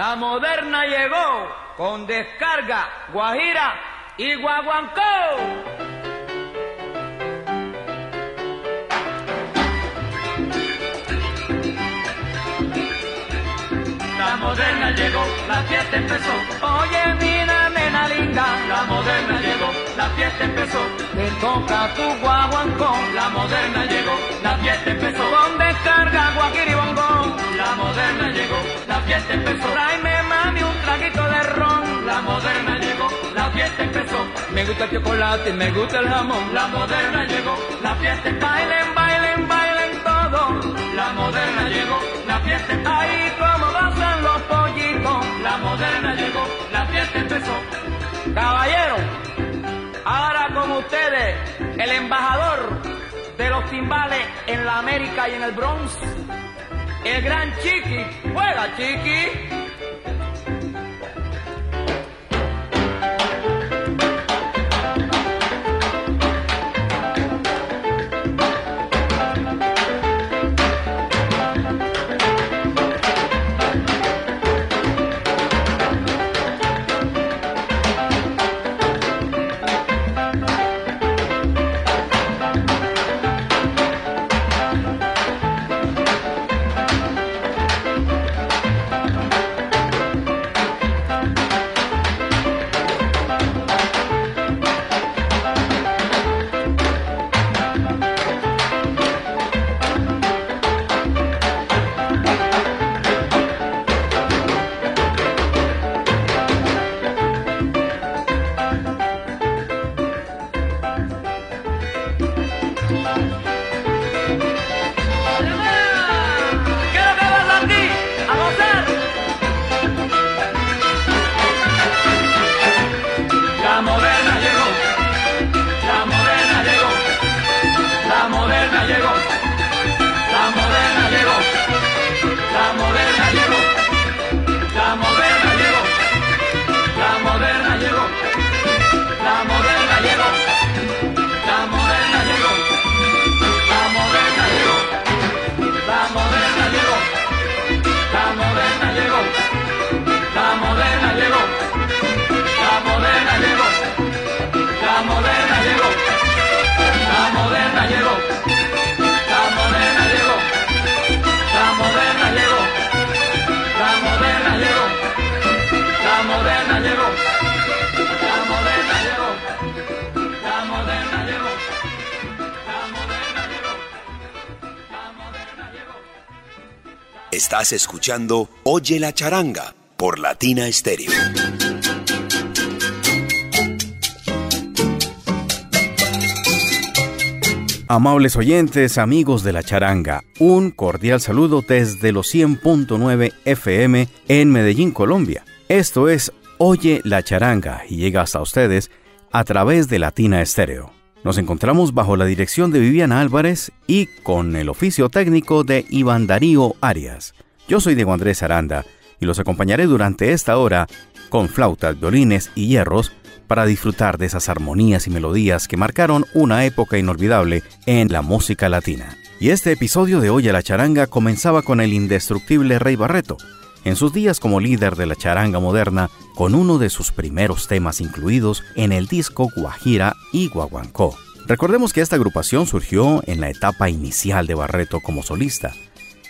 La moderna llegó con descarga, guajira y guaguancó. La moderna llegó, la fiesta empezó. Oye, mira, nena linda. La moderna llegó, la fiesta empezó. Te toca tu guaguancó. La moderna llegó, la fiesta empezó. Con descarga, guajiribongo. La moderna llegó, la fiesta empezó. Tráeme, mami, un traguito de ron. La moderna llegó, la fiesta empezó. Me gusta el chocolate, me gusta el jamón. La moderna llegó, la fiesta empezó. Bailen, bailen, bailen todo. La moderna llegó, la fiesta empezó. Ahí como gozan los pollitos. La moderna llegó, la fiesta empezó. Caballero, ahora con ustedes, el embajador de los timbales en la América y en el Bronx, el gran Chiqui. Juega, Chiqui. Estás escuchando Oye la charanga por Latina Stereo. Amables oyentes, amigos de la charanga, un cordial saludo desde los 100.9 FM en Medellín, Colombia. Esto es Oye la charanga y llega hasta ustedes a través de Latina Estéreo. Nos encontramos bajo la dirección de Viviana Álvarez y con el oficio técnico de Iván Darío Arias. Yo soy Diego Andrés Aranda y los acompañaré durante esta hora con flautas, violines y hierros para disfrutar de esas armonías y melodías que marcaron una época inolvidable en la música latina. Y este episodio de Hoy a la Charanga comenzaba con el indestructible Rey Barreto, en sus días como líder de la charanga moderna, con uno de sus primeros temas incluidos en el disco Guajira y Guaguancó. Recordemos que esta agrupación surgió en la etapa inicial de Barreto como solista,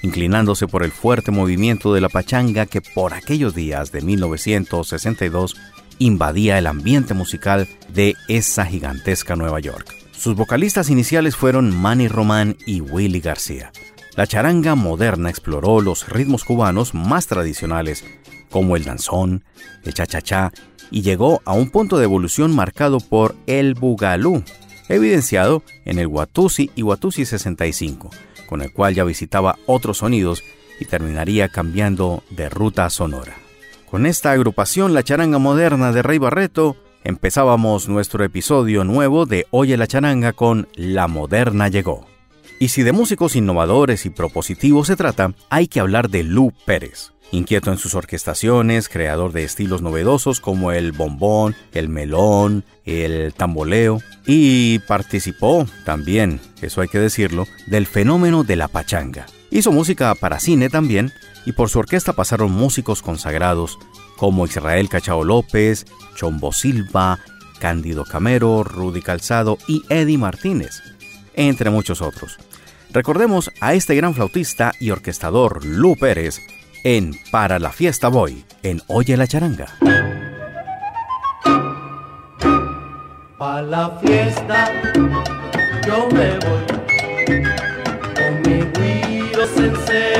inclinándose por el fuerte movimiento de la pachanga que por aquellos días de 1962 invadía el ambiente musical de esa gigantesca Nueva York. Sus vocalistas iniciales fueron Manny Román y Willy García. La charanga moderna exploró los ritmos cubanos más tradicionales, como el danzón, el cha-cha-cha, y llegó a un punto de evolución marcado por el bugalú, evidenciado en el Watusi y Watusi 65, con el cual ya visitaba otros sonidos y terminaría cambiando de ruta sonora. Con esta agrupación La Charanga Moderna de Rey Barreto, empezábamos nuestro episodio nuevo de Oye la Charanga con La Moderna Llegó. Y si de músicos innovadores y propositivos se trata, hay que hablar de Lu Pérez. Inquieto en sus orquestaciones, creador de estilos novedosos como el bombón, el melón, el tamboleo, y participó también, eso hay que decirlo, del fenómeno de la pachanga. Hizo música para cine también, y por su orquesta pasaron músicos consagrados como Israel Cachao López, Chombo Silva, Cándido Camero, Rudy Calzado y Eddie Martínez, entre muchos otros. Recordemos a este gran flautista y orquestador Lu Pérez, en Para la Fiesta Voy, en Oye la Charanga. Para la fiesta yo me voy, con mi guiro, cencerro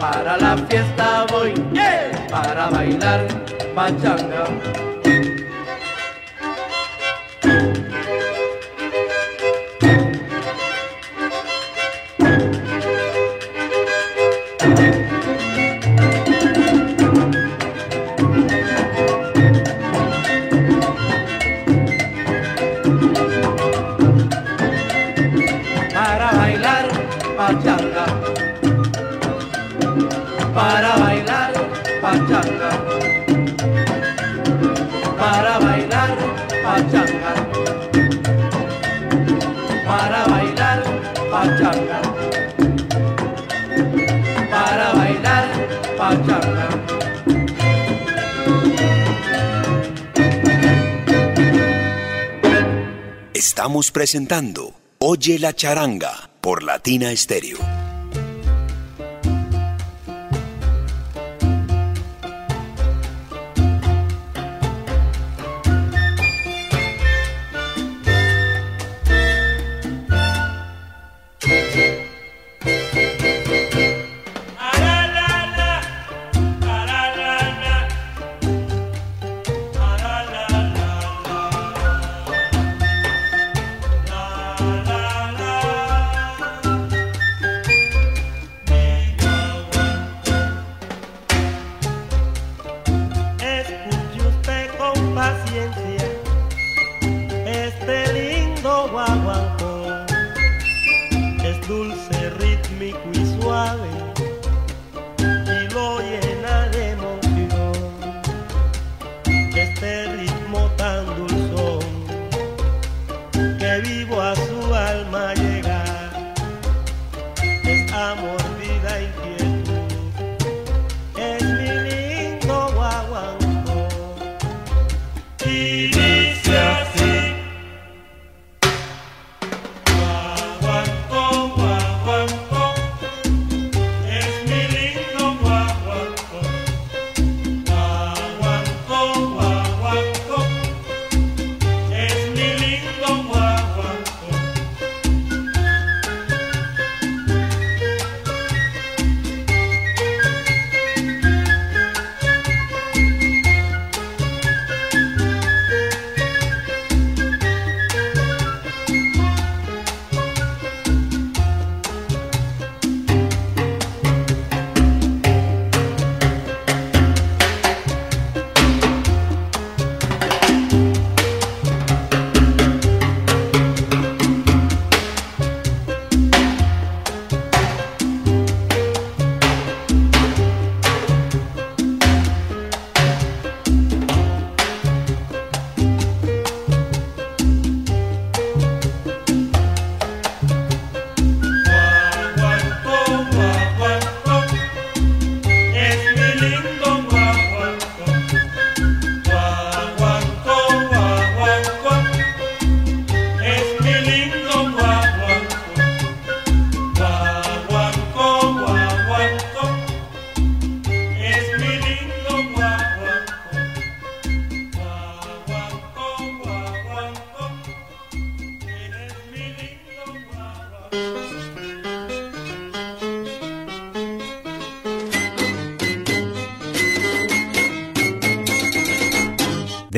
para la fiesta voy, para bailar pachanga. Presentando Oye la charanga por Latina Stereo.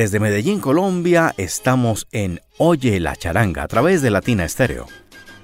Desde Medellín, Colombia, estamos en Oye la charanga a través de Latina Estéreo.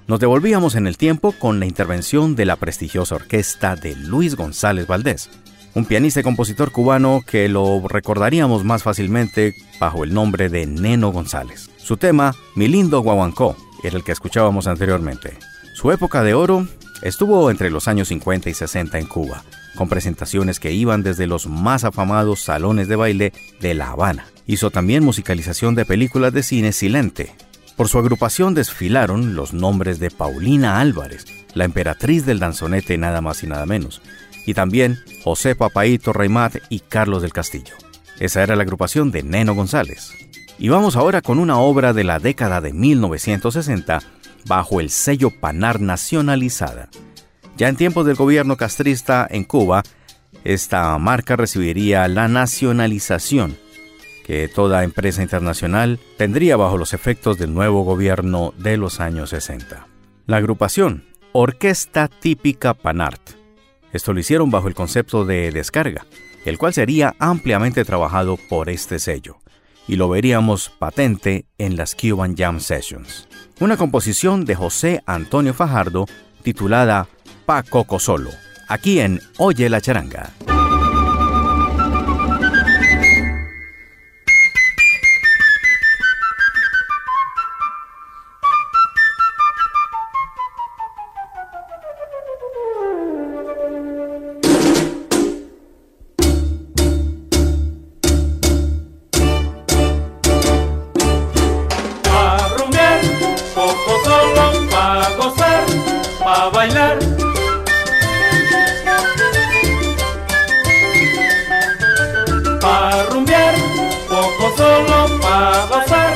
Nos devolvíamos en el tiempo con la intervención de la prestigiosa orquesta de Luis González Valdés, un pianista y compositor cubano que lo recordaríamos más fácilmente bajo el nombre de Neno González. Su tema, Mi lindo guaguancó, era el que escuchábamos anteriormente. Su época de oro estuvo entre los años 50 y 60 en Cuba, con presentaciones que iban desde los más afamados salones de baile de La Habana. Hizo también musicalización de películas de cine silente. Por su agrupación desfilaron los nombres de Paulina Álvarez, la emperatriz del danzonete nada más y nada menos, y también José Papaito Reimat y Carlos del Castillo. Esa era la agrupación de Neno González. Y vamos ahora con una obra de la década de 1960 bajo el sello Panar Nacionalizada. Ya en tiempos del gobierno castrista en Cuba, esta marca recibiría la nacionalización que toda empresa internacional tendría bajo los efectos del nuevo gobierno de los años 60. La agrupación Orquesta Típica Panart. Esto lo hicieron bajo el concepto de descarga, el cual sería ampliamente trabajado por este sello, y lo veríamos patente en las Cuban Jam Sessions. Una composición de José Antonio Fajardo titulada Pa Coco Solo, aquí en Oye la Charanga. a gozar,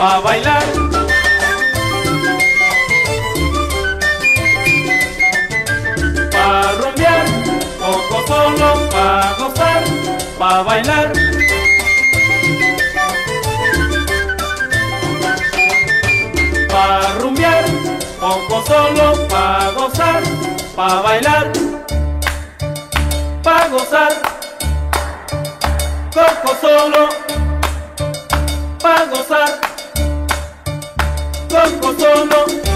a bailar. Pa' rumbear, poco solo, pa' gozar, pa' bailar. Pa' rumbear, poco solo, pa' gozar, pa' bailar. Pa' gozar, poco solo para gozar, con cotono.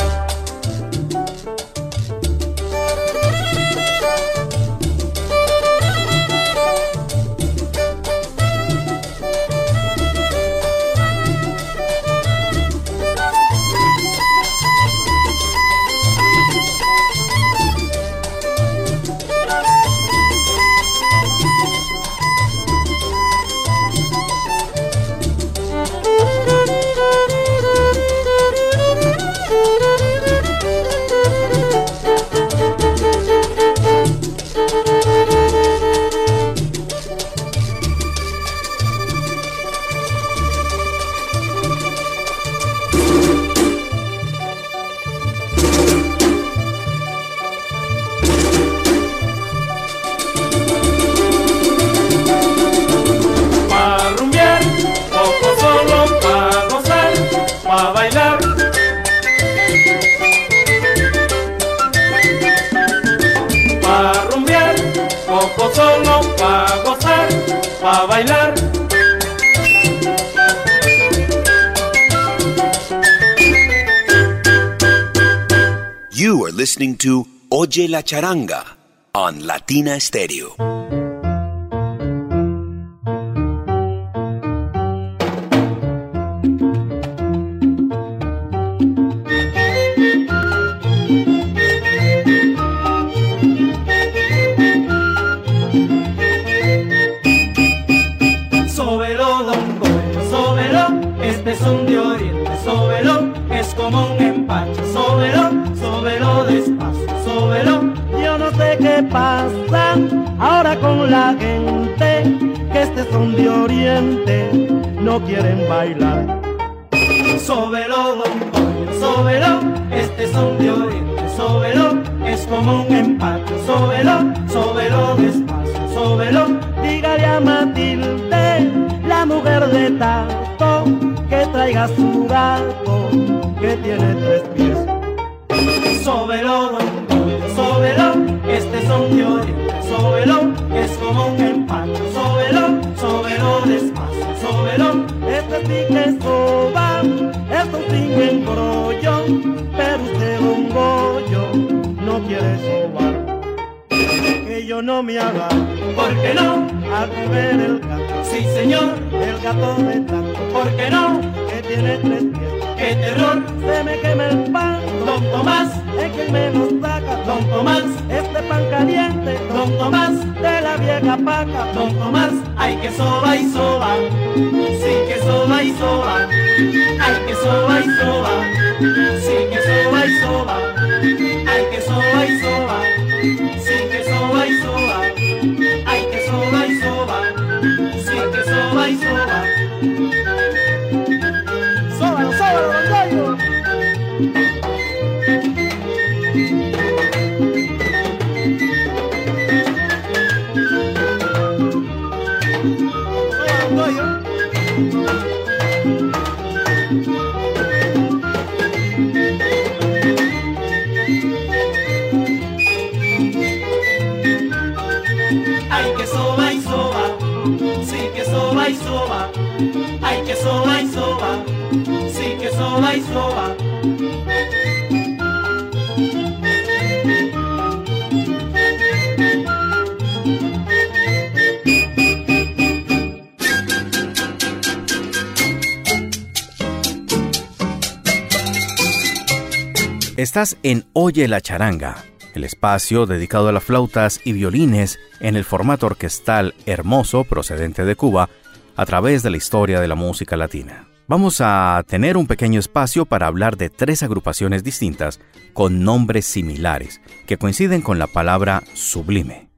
to Oye la Charanga on Latina Stereo. La gente que este son de oriente no quieren bailar. Sóbelo, don Pollo, este son de oriente, sóbelo, es como un empate, sóbelo, sóbelo despacio, sóbelo. Dígale a Matilde, la mujer de Tato, que traiga su gato, que tiene tres pies. Sóbelo, don Pollo, este son de oriente, es como un empate, sóbelo, sóbelo despacio, sóbelo. Este tigre soba, es un tigre en pero usted un bollo no quiere sobar. Que yo no me haga, ¿Por qué no? a comer el gato, Sí, señor, el gato de Tato, ¿por qué no? que tiene tres pies. ¡Qué terror! Se me quema el pan, Don Tomás, es que me lo saca, Don Tomás, este pan caliente, Don Tomás, de la vieja paca, Don Tomás, hay que soba y soba, sí que soba y soba, hay que soba y soba, sí que soba y soba, hay que soba y soba, Estás en Oye la charanga, el espacio dedicado a las flautas y violines en el formato orquestal hermoso procedente de Cuba a través de la historia de la música latina. Vamos a tener un pequeño espacio para hablar de tres agrupaciones distintas con nombres similares que coinciden con la palabra sublime.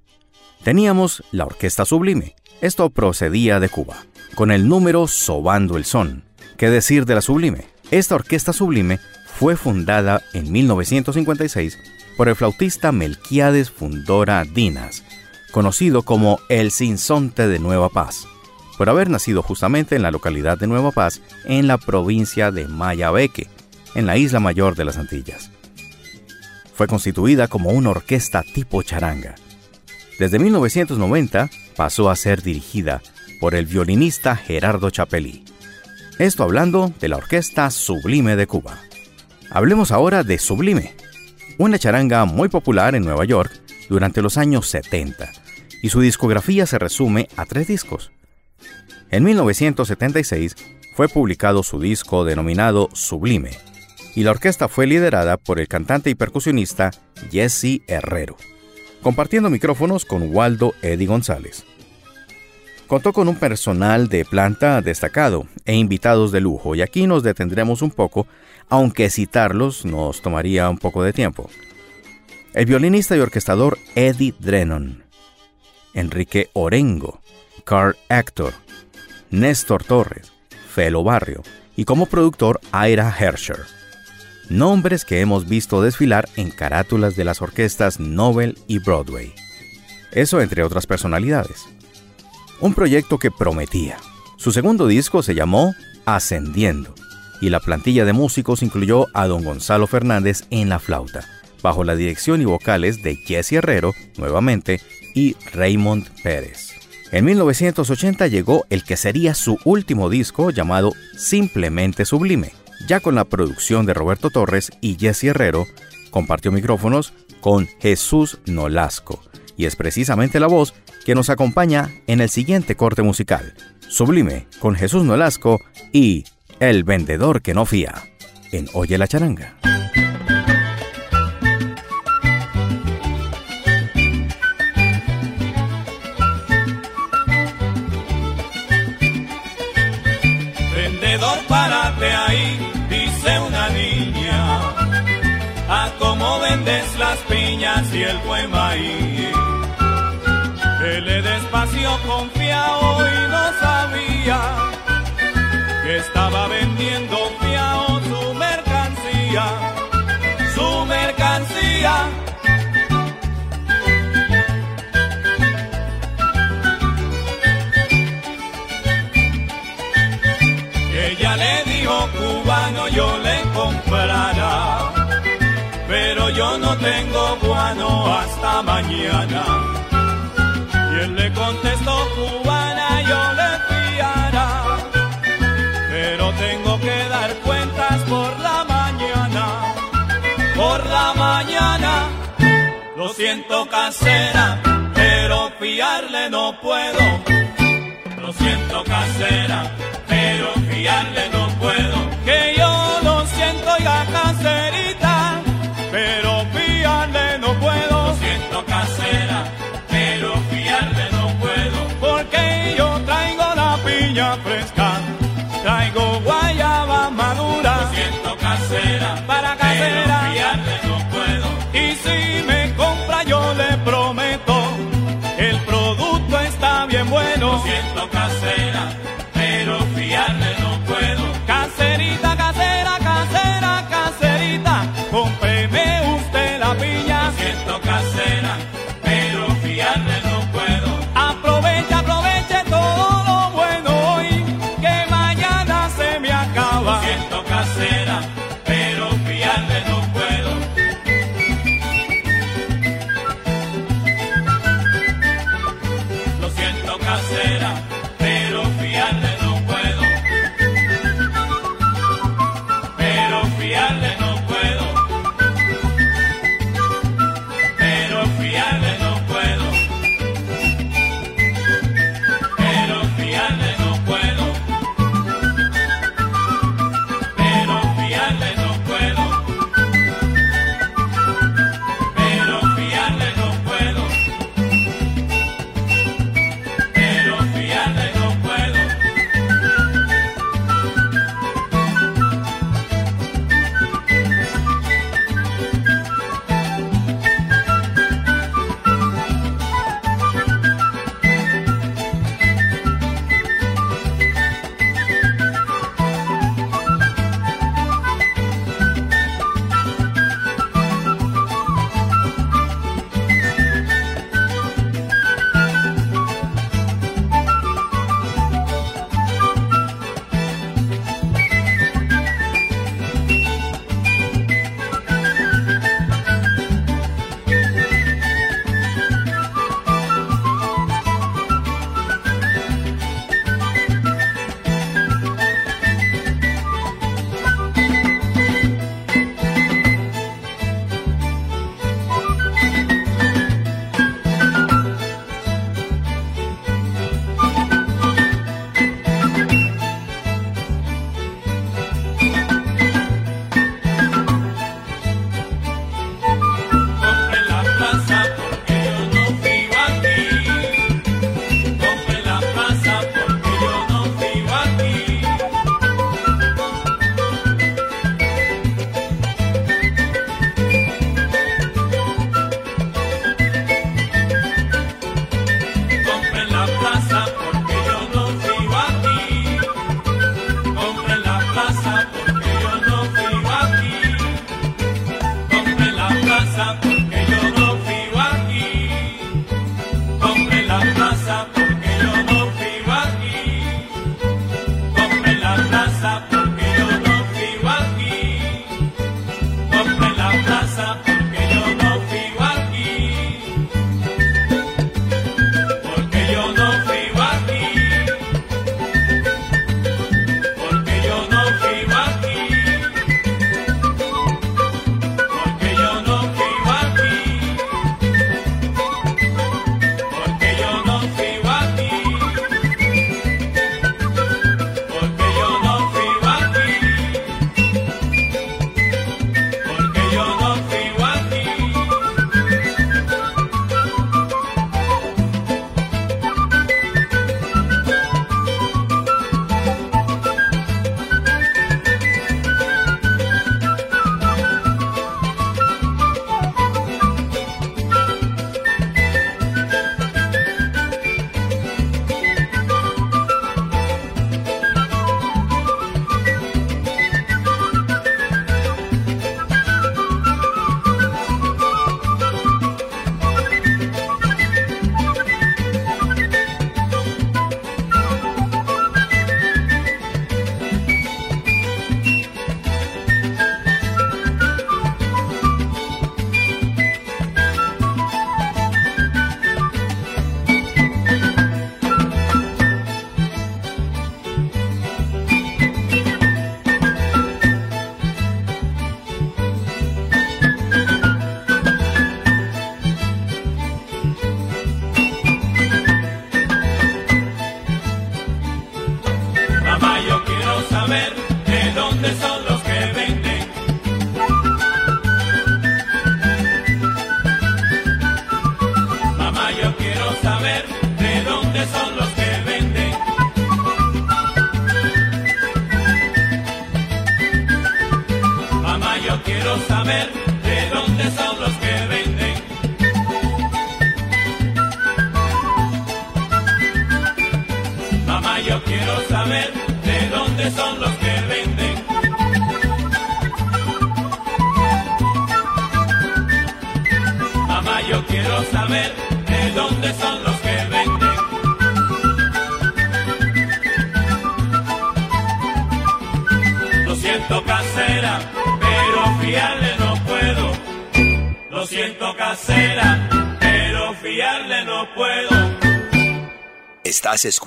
Teníamos la Orquesta Sublime. Esto procedía de Cuba, con el número Sobando el Son. ¿Qué decir de la Sublime? Esta Orquesta Sublime fue fundada en 1956 por el flautista Melquiades Fundora Dinas, conocido como el Sinsonte de Nueva Paz, por haber nacido justamente en la localidad de Nueva Paz, en la provincia de Mayabeque, en la isla mayor de las Antillas. Fue constituida como una orquesta tipo charanga. Desde 1990 pasó a ser dirigida por el violinista Gerardo Chapelí. Esto hablando de la Orquesta Sublime de Cuba. Hablemos ahora de Sublime, una charanga muy popular en Nueva York durante los años 70, y su discografía se resume a tres discos. En 1976 fue publicado su disco denominado Sublime, y la orquesta fue liderada por el cantante y percusionista Jesse Herrero, compartiendo micrófonos con Waldo Eddie González. Contó con un personal de planta destacado e invitados de lujo, y aquí nos detendremos un poco, aunque citarlos nos tomaría un poco de tiempo. El violinista y orquestador Eddie Drennon, Enrique Orengo, Carl Hector, Néstor Torres, Felo Barrio y como productor Ira Hersher. Nombres que hemos visto desfilar en carátulas de las orquestas Nobel y Broadway. Eso entre otras personalidades. Un proyecto que prometía. Su segundo disco se llamó Ascendiendo y la plantilla de músicos incluyó a don Gonzalo Fernández en la flauta, bajo la dirección y vocales de Jesse Herrero, nuevamente, y Raymond Pérez. En 1980 llegó el que sería su último disco llamado Simplemente Sublime, ya con la producción de Roberto Torres y Jesse Herrero, compartió micrófonos con Jesús Nolasco, y es precisamente la voz que nos acompaña en el siguiente corte musical, Sublime con Jesús Nolasco y El vendedor que no fía, en Oye la charanga. Vendedor, párate ahí, dice una niña. A cómo vendes las piñas y el buen maíz. Él despacio confiado y no sabía que estaba vendiendo fiao su mercancía, su mercancía. Ella le dijo cubano yo le comprará, pero yo no tengo guano hasta mañana. Y él le contestó cubana Lo siento casera, pero fiarle no puedo. Lo siento casera, pero fiarle no puedo.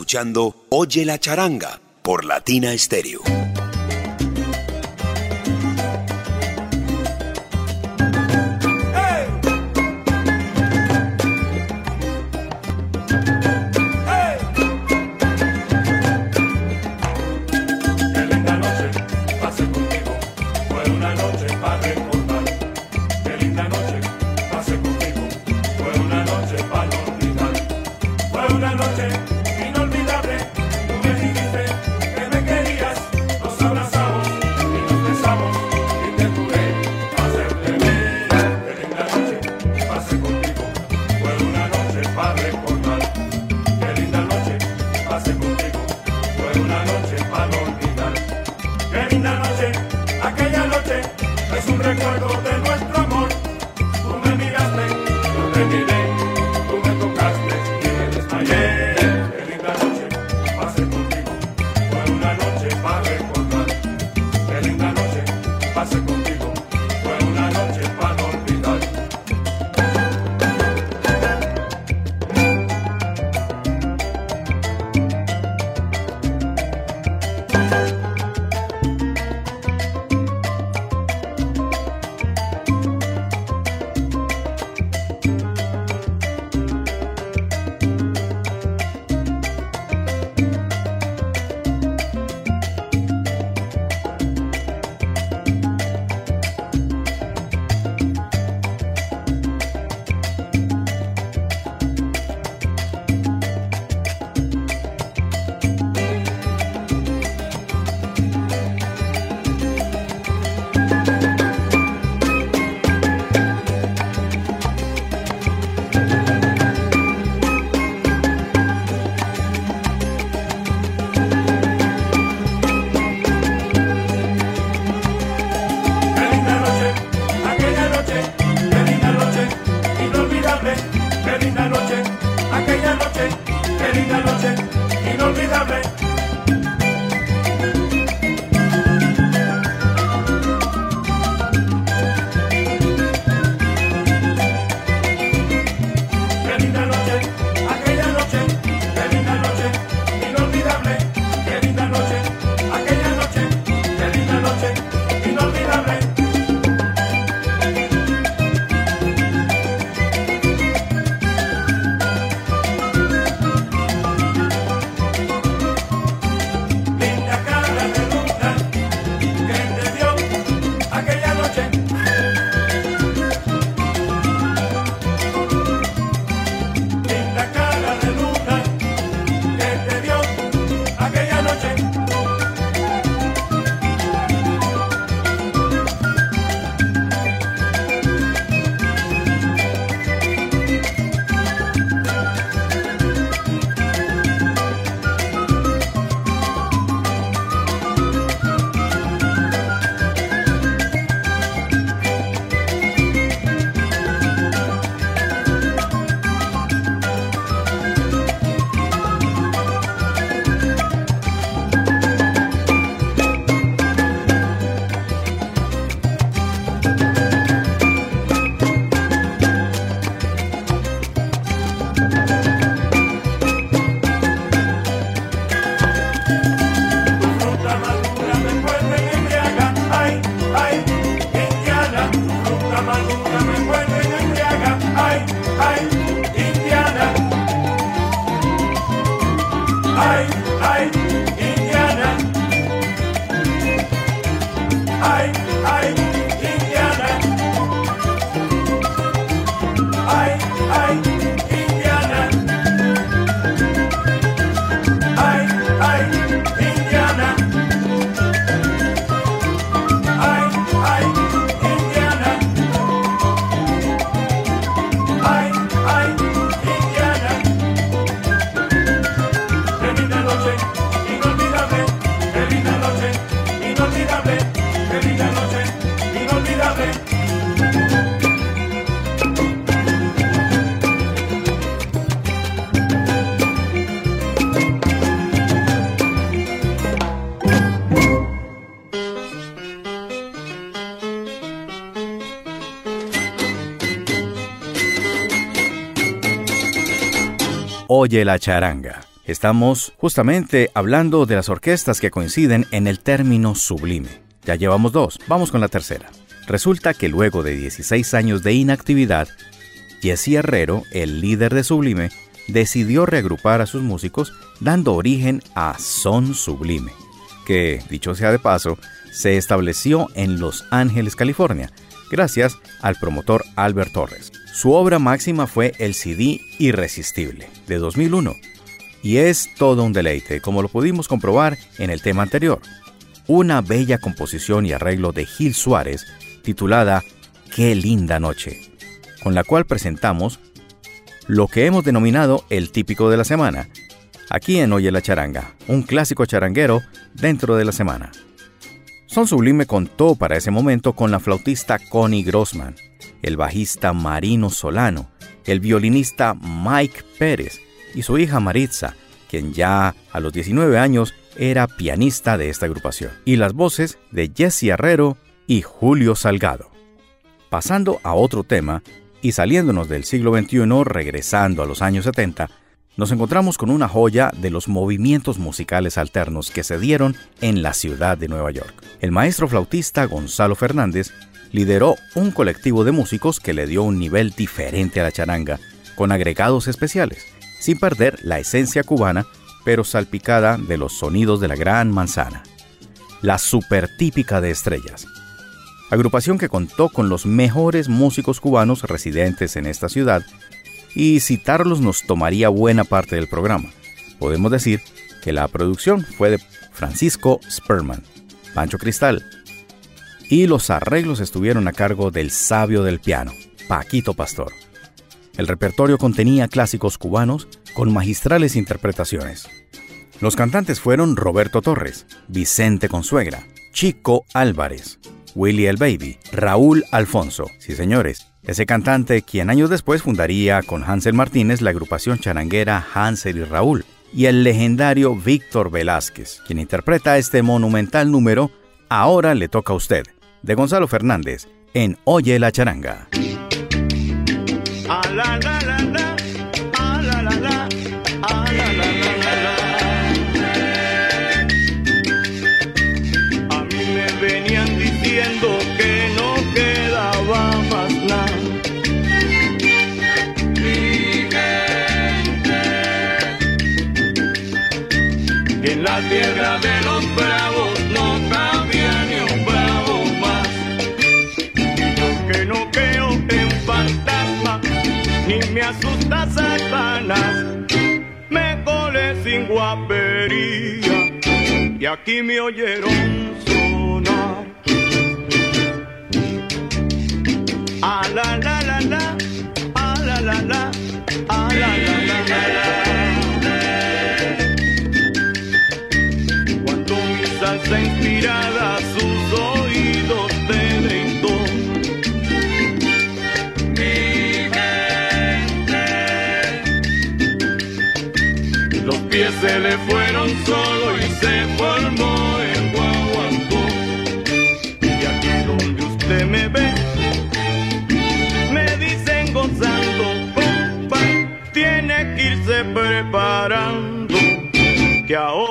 Escuchando Oye la charanga por Latina Stereo. ay, ay. Oye la charanga. Estamos justamente hablando de las orquestas que coinciden en el término sublime. Ya llevamos dos, vamos con la tercera. Resulta que luego de 16 años de inactividad, Jesse Herrero, el líder de Sublime, decidió reagrupar a sus músicos dando origen a Son Sublime, que, dicho sea de paso, se estableció en Los Ángeles, California, gracias al promotor Albert Torres. Su obra máxima fue el CD Irresistible, de 2001, y es todo un deleite, como lo pudimos comprobar en el tema anterior. Una bella composición y arreglo de Gil Suárez titulada Qué linda noche, con la cual presentamos lo que hemos denominado el típico de la semana, aquí en Oye la Charanga, un clásico charanguero dentro de la semana. Son Sublime contó para ese momento con la flautista Connie Grossman, el bajista Marino Solano, el violinista Mike Pérez, y su hija Maritza, quien ya a los 19 años era pianista de esta agrupación, y las voces de Jesse Herrero y Julio Salgado. Pasando a otro tema, y saliéndonos del siglo XXI, regresando a los años 70, nos encontramos con una joya de los movimientos musicales alternos que se dieron en la ciudad de Nueva York. El maestro flautista Gonzalo Fernández lideró un colectivo de músicos que le dio un nivel diferente a la charanga, con agregados especiales, sin perder la esencia cubana, pero salpicada de los sonidos de la gran manzana. La super típica de estrellas. Agrupación que contó con los mejores músicos cubanos residentes en esta ciudad, y citarlos nos tomaría buena parte del programa. Podemos decir que la producción fue de Francisco Sperman, Pancho Cristal, y los arreglos estuvieron a cargo del sabio del piano, Paquito Pastor. El repertorio contenía clásicos cubanos con magistrales interpretaciones. Los cantantes fueron Roberto Torres, Vicente Consuegra, Chico Álvarez, Willy el Baby, Raúl Alfonso. Sí, señores, ese cantante quien años después fundaría con Hansel Martínez la agrupación charanguera Hansel y Raúl, y el legendario Víctor Velázquez, quien interpreta este monumental número Ahora le toca a usted, de Gonzalo Fernández, en Oye la charanga. Tierra de los bravos no cabía ni un bravo más. Yo que no creo en fantasmas, ni me asusta Satanás. Me colé sin guapería y aquí me oyeron sonar. Ah, la, la, la, la, ah, la, la, la, ah, la, la, la, la, la. Inspirada sus oídos. Mi gente. Los pies se le fueron solo y se formó el guaguancó. Y aquí donde usted me ve, me dicen gozando, compa, tiene que irse preparando, que ahora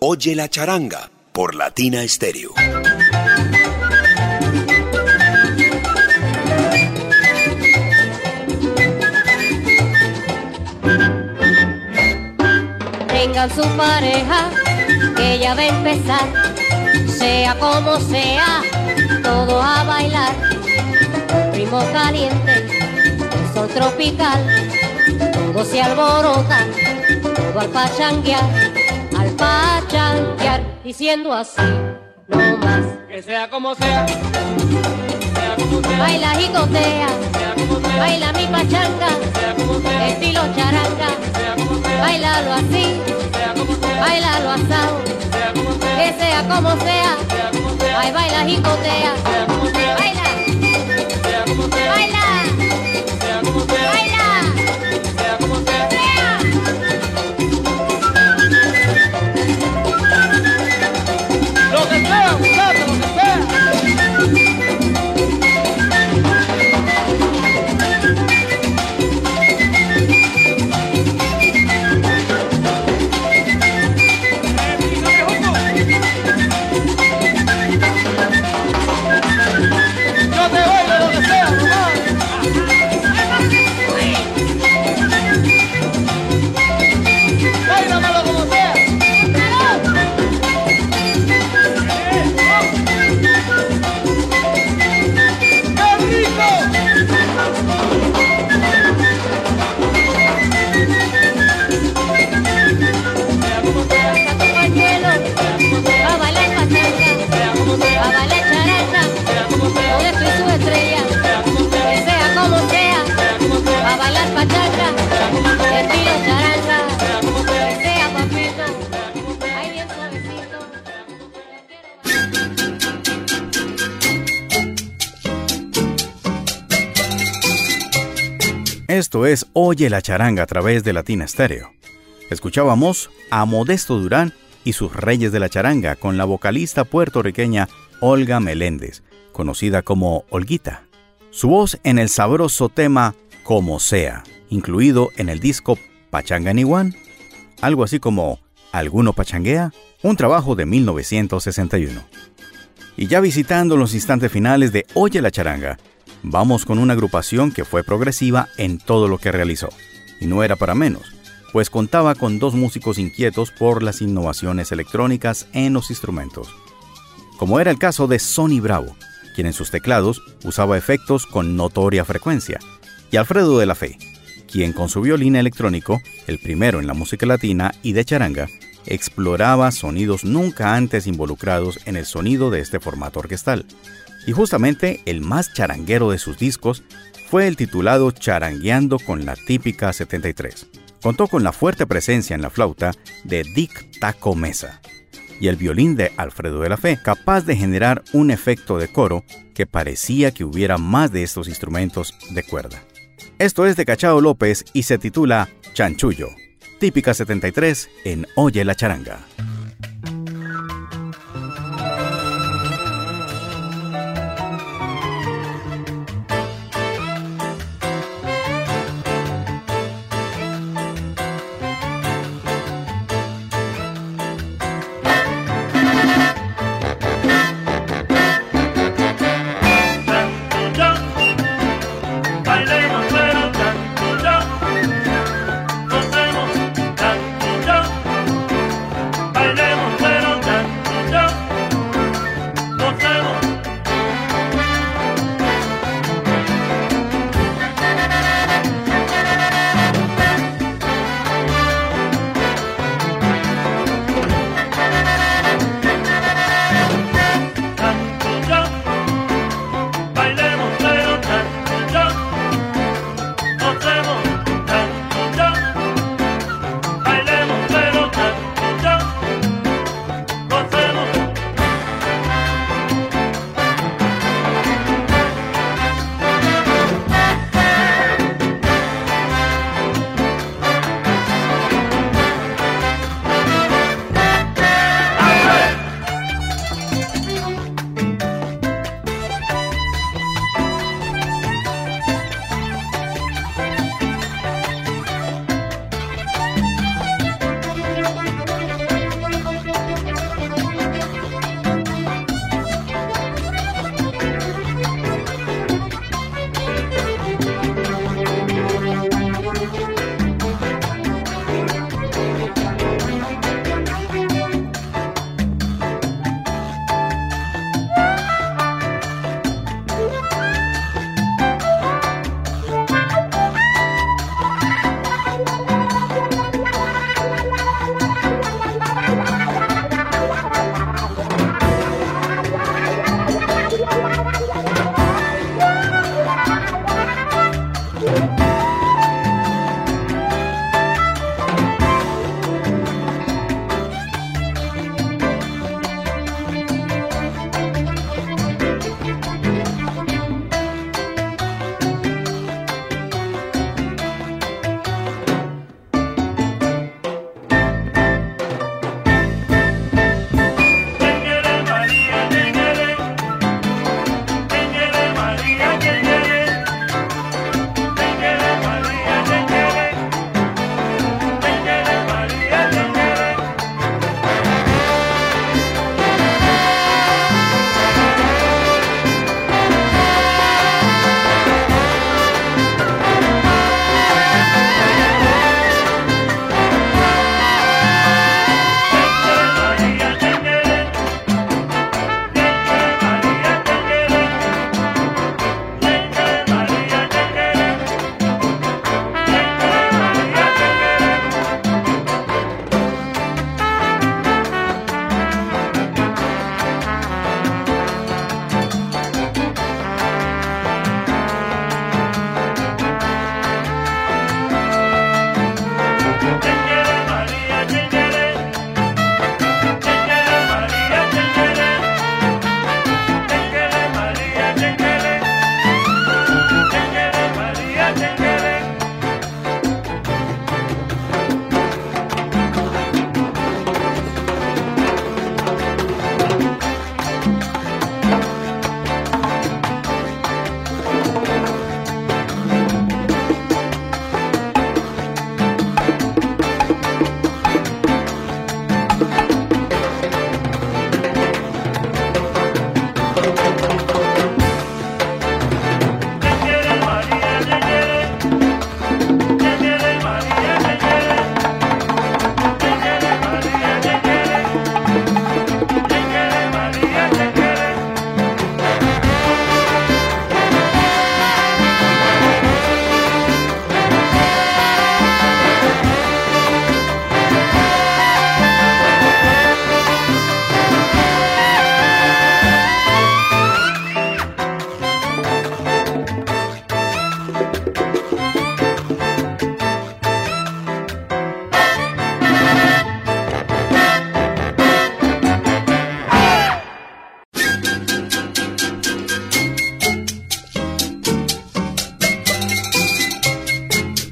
Oye la charanga por Latina Stereo. Tengan su pareja, que ya va a empezar, sea como sea, todo a bailar. Ritmo caliente, el sol tropical, todo se alborota, todo al pachanguear, al pachanguear, diciendo así, no más. Que sea como sea, sea como sea, Baila jicotea, sea como sea, baila mi pachanga, sea como sea, estilo charanga, sea como sea, bailalo así, sea como sea, bailalo asado, sea como sea, que sea como sea, sea como sea, ay baila jicotea, sea como sea, baila, sea como sea, baila, Esto es Oye la charanga a través de Latina Stereo. Escuchábamos a Modesto Durán y sus Reyes de la Charanga con la vocalista puertorriqueña Olga Meléndez, conocida como Olguita. Su voz en el sabroso tema Como sea, incluido en el disco Pachanga One, algo así como ¿Alguno pachanguea? Un trabajo de 1961. Y ya visitando los instantes finales de Oye la charanga, vamos con una agrupación que fue progresiva en todo lo que realizó. Y no era para menos, pues contaba con dos músicos inquietos por las innovaciones electrónicas en los instrumentos. Como era el caso de Sonny Bravo, quien en sus teclados usaba efectos con notoria frecuencia, y Alfredo de la Fe, quien con su violín electrónico, el primero en la música latina y de charanga, exploraba sonidos nunca antes involucrados en el sonido de este formato orquestal. Y justamente el más charanguero de sus discos fue el titulado Charangueando con la típica 73. Contó con la fuerte presencia en la flauta de Dick Taco Mesa y el violín de Alfredo de la Fe, capaz de generar un efecto de coro que parecía que hubiera más de estos instrumentos de cuerda. Esto es de Cachao López y se titula Chanchullo, típica 73 en Oye la Charanga.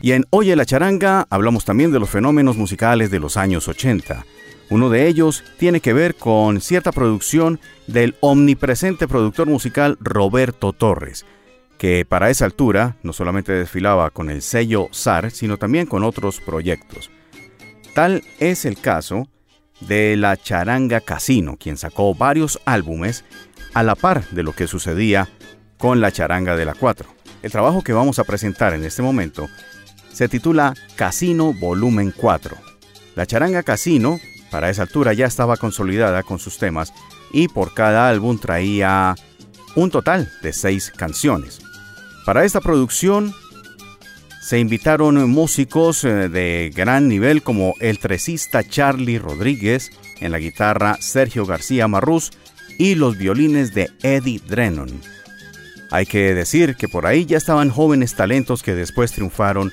Y en Oye la charanga hablamos también de los fenómenos musicales de los años 80. Uno de ellos tiene que ver con cierta producción del omnipresente productor musical Roberto Torres, que para esa altura no solamente desfilaba con el sello SAR, sino también con otros proyectos. Tal es el caso de la Charanga Casino, quien sacó varios álbumes a la par de lo que sucedía con la Charanga de la 4. El trabajo que vamos a presentar en este momento se titula Casino Volumen 4. La Charanga Casino, para esa altura, ya estaba consolidada con sus temas y por cada álbum traía un total de seis canciones. Para esta producción se invitaron músicos eh, de gran nivel como el tresista Charlie Rodríguez, en la guitarra Sergio García Marrús y los violines de Eddie Drennon. Hay que decir que por ahí ya estaban jóvenes talentos que después triunfaron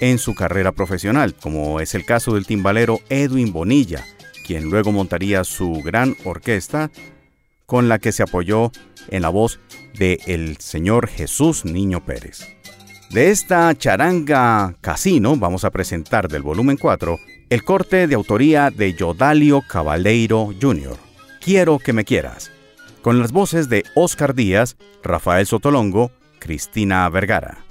en su carrera profesional, como es el caso del timbalero Edwin Bonilla, quien luego montaría su gran orquesta con la que se apoyó en la voz de el señor Jesús Niño Pérez. De esta charanga casino vamos a presentar del volumen 4 el corte de autoría de Yodalio Cabaleiro Jr. Quiero que me quieras, con las voces de Oscar Díaz, Rafael Sotolongo, Cristina Vergara.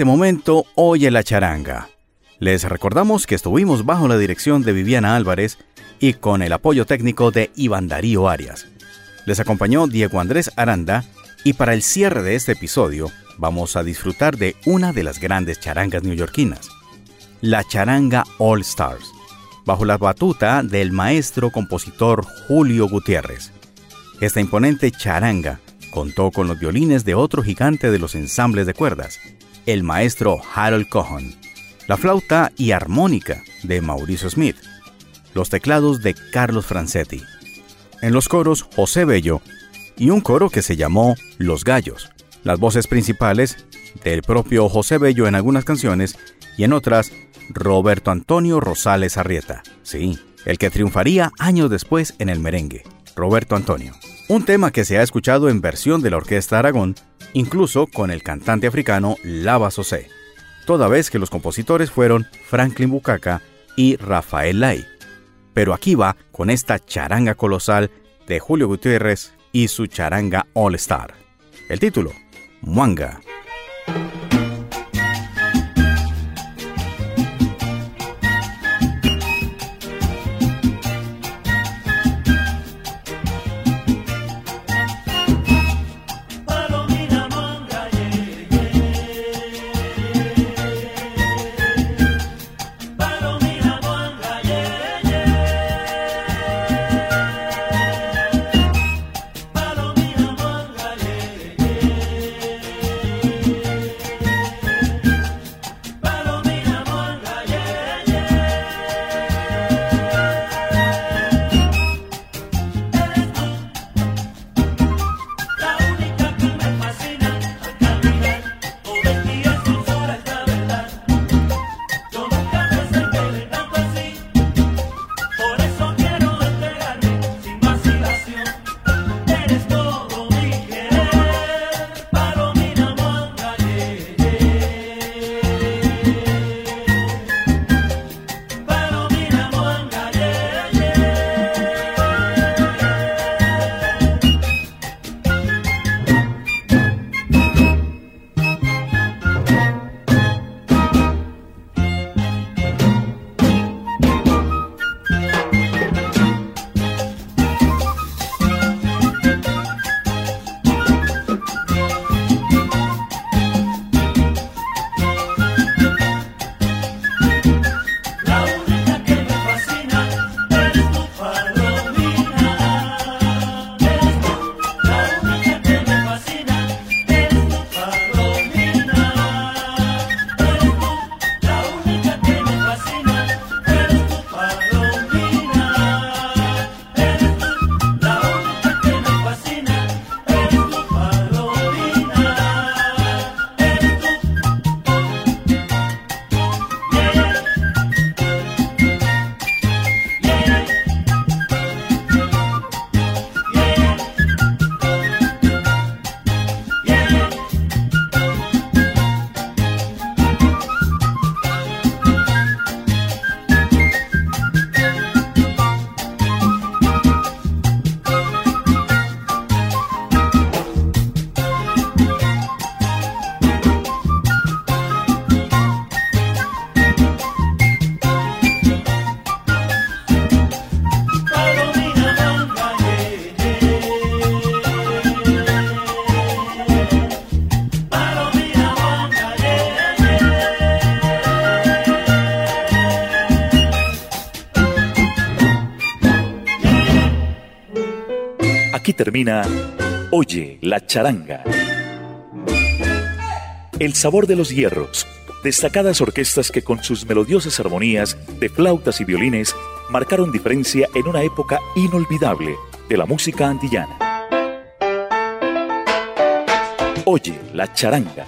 Este momento oye la charanga. Les recordamos que estuvimos bajo la dirección de Viviana Álvarez y con el apoyo técnico de Iván Darío Arias. Les acompañó Diego Andrés Aranda y para el cierre de este episodio vamos a disfrutar de una de las grandes charangas neoyorquinas, la charanga All Stars, bajo la batuta del maestro compositor Julio Gutiérrez. Esta imponente charanga contó con los violines de otro gigante de los ensambles de cuerdas, el maestro Harold Cohen, la flauta y armónica de Mauricio Smith, los teclados de Carlos Francetti, en los coros José Bello y un coro que se llamó Los Gallos, las voces principales del propio José Bello en algunas canciones y en otras Roberto Antonio Rosales Arrieta, sí, el que triunfaría años después en el merengue, Roberto Antonio. Un tema que se ha escuchado en versión de la Orquesta Aragón, incluso con el cantante africano Lava Sosé, toda vez que los compositores fueron Franklin Bucaca y Rafael Lai. Pero aquí va con esta charanga colosal de Julio Gutiérrez y su charanga All Star. El título, Muanga. Termina Oye la charanga. El sabor de los hierros. Destacadas orquestas que con sus melodiosas armonías de flautas y violines marcaron diferencia en una época inolvidable de la música antillana. Oye la charanga